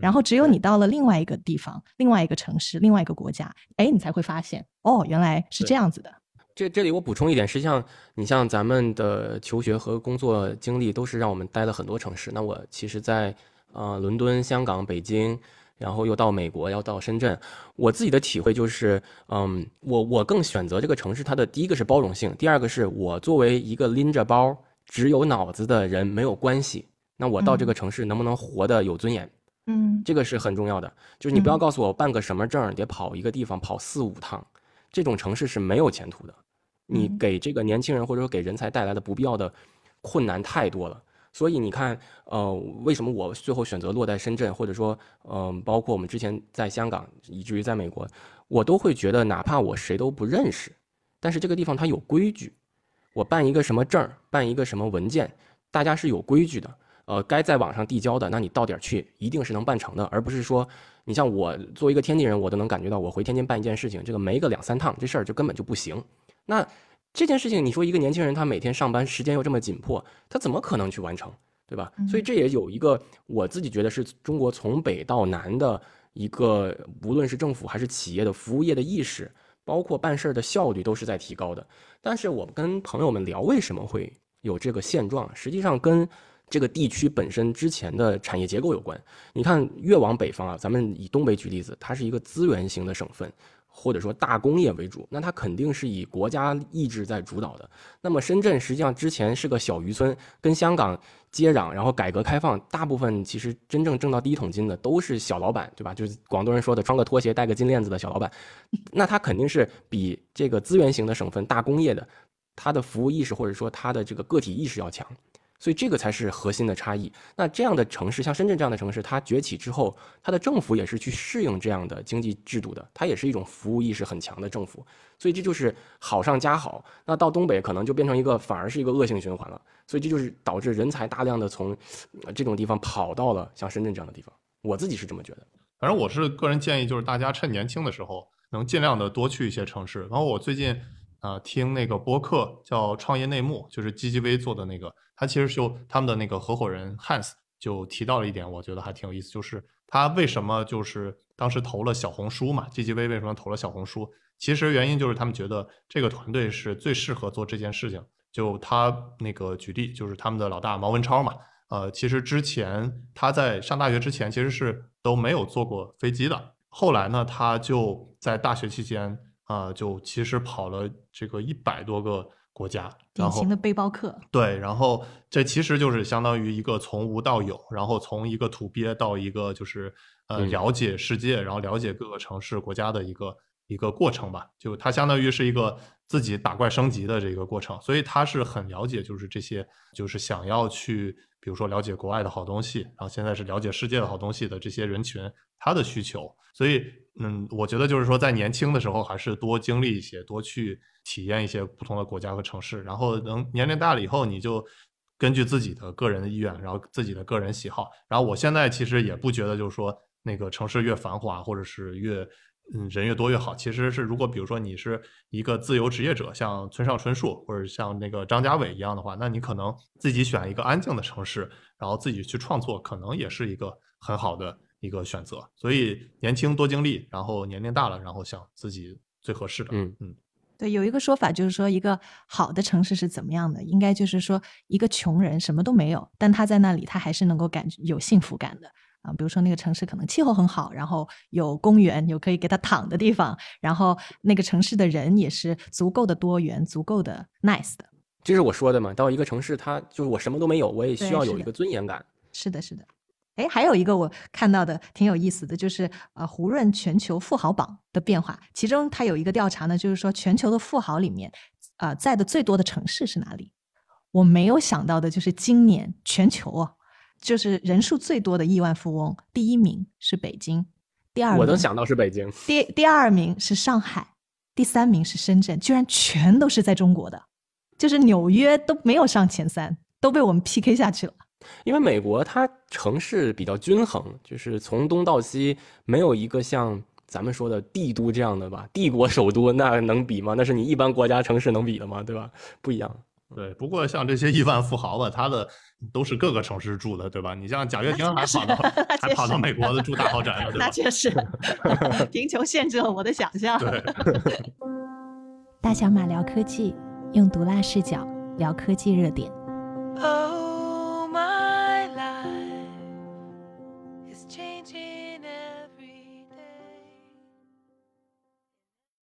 然后只有你到了另外一个地方、另外一个城市、另外一个国家，哎，你才会发现，哦，原来是这样子的。这这里我补充一点，实际上你像咱们的求学和工作经历，都是让我们待了很多城市。那我其实，在呃伦敦、香港、北京，然后又到美国，要到深圳。我自己的体会就是，嗯，我我更选择这个城市，它的第一个是包容性，第二个是我作为一个拎着包、只有脑子的人没有关系。那我到这个城市能不能活得有尊严？嗯，这个是很重要的，就是你不要告诉我办个什么证得跑一个地方跑四五趟，这种城市是没有前途的。你给这个年轻人或者说给人才带来的不必要的困难太多了。所以你看，呃，为什么我最后选择落在深圳，或者说，嗯，包括我们之前在香港，以至于在美国，我都会觉得，哪怕我谁都不认识，但是这个地方它有规矩，我办一个什么证，办一个什么文件，大家是有规矩的。呃，该在网上递交的，那你到点儿去，一定是能办成的，而不是说，你像我作为一个天津人，我都能感觉到，我回天津办一件事情，这个没个两三趟，这事儿就根本就不行。那这件事情，你说一个年轻人，他每天上班时间又这么紧迫，他怎么可能去完成，对吧？所以这也有一个我自己觉得是中国从北到南的一个，无论是政府还是企业的服务业的意识，包括办事儿的效率都是在提高的。但是我跟朋友们聊，为什么会有这个现状，实际上跟这个地区本身之前的产业结构有关。你看，越往北方啊，咱们以东北举例子，它是一个资源型的省份，或者说大工业为主，那它肯定是以国家意志在主导的。那么深圳实际上之前是个小渔村，跟香港接壤，然后改革开放，大部分其实真正挣到第一桶金的都是小老板，对吧？就是广东人说的穿个拖鞋戴个金链子的小老板，那他肯定是比这个资源型的省份大工业的，他的服务意识或者说他的这个个体意识要强。所以这个才是核心的差异。那这样的城市，像深圳这样的城市，它崛起之后，它的政府也是去适应这样的经济制度的，它也是一种服务意识很强的政府。所以这就是好上加好。那到东北可能就变成一个，反而是一个恶性循环了。所以这就是导致人才大量的从这种地方跑到了像深圳这样的地方。我自己是这么觉得。反正我是个人建议，就是大家趁年轻的时候，能尽量的多去一些城市。然后我最近啊听那个播客叫《创业内幕》，就是 GGV 做的那个。他其实就他们的那个合伙人 Hans 就提到了一点，我觉得还挺有意思，就是他为什么就是当时投了小红书嘛，GGV 为什么投了小红书？其实原因就是他们觉得这个团队是最适合做这件事情。就他那个举例，就是他们的老大毛文超嘛，呃，其实之前他在上大学之前其实是都没有坐过飞机的。后来呢，他就在大学期间啊、就其实跑了这个一百多个国家，然后典型的背包客。对，然后这其实就是相当于一个从无到有，然后从一个土鳖到一个就是呃嗯了解世界，然后了解各个城市国家的一个一个过程吧。就它相当于是一个自己打怪升级的这个过程，所以他是很了解就是这些就是想要去比如说了解国外的好东西，然后现在是了解世界的好东西的这些人群他的需求。所以嗯，我觉得就是说在年轻的时候还是多经历一些，多去体验一些不同的国家和城市，然后等年龄大了以后，你就根据自己的个人的意愿，然后自己的个人喜好。然后我现在其实也不觉得就是说那个城市越繁华或者是越嗯人越多越好，其实是如果比如说你是一个自由职业者，像村上春树或者像那个张家伟一样的话，那你可能自己选一个安静的城市，然后自己去创作，可能也是一个很好的一个选择。所以年轻多经历，然后年龄大了，然后想自己最合适的。嗯嗯对，有一个说法就是说，一个好的城市是怎么样的？应该就是说，一个穷人什么都没有，但他在那里，他还是能够感觉有幸福感的啊。比如说那个城市可能气候很好，然后有公园，有可以给他躺的地方，然后那个城市的人也是足够的多元，足够的 nice 的。这是我说的嘛。到一个城市，它就是我什么都没有，我也需要有一个尊严感。是的，是的。哎，还有一个我看到的挺有意思的，就是呃胡润全球富豪榜的变化，其中它有一个调查呢，就是说全球的富豪里面，呃在的最多的城市是哪里？我没有想到的就是今年全球啊，就是人数最多的亿万富翁，第一名是北京，第二名我能想到是北京，第第二名是上海，第三名是深圳，居然全都是在中国的，就是纽约都没有上前三，都被我们 PK 下去了。因为美国它城市比较均衡，就是从东到西没有一个像咱们说的帝都这样的吧，帝国首都那能比吗？那是你一般国家城市能比的吗？对吧？不一样。对，不过像这些亿万富豪吧，他的都是各个城市住的，对吧？你像贾跃亭还跑到还跑到美国的住大豪宅了，对吧那？确实，贫穷限制了我的想象。对。大小马聊科技，用毒辣视角聊科技热点。Oh,